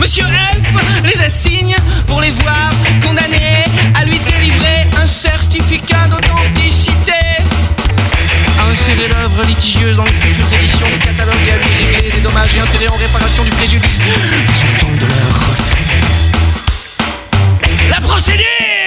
Monsieur F les assigne pour les voir condamnés à lui délivrer un certificat d'authenticité. Insérer l'œuvre litigieuse dans les futures éditions du catalogue et à lui régler des dommages et intérêts en réparation du préjudice. Ils de leur refus. La procédure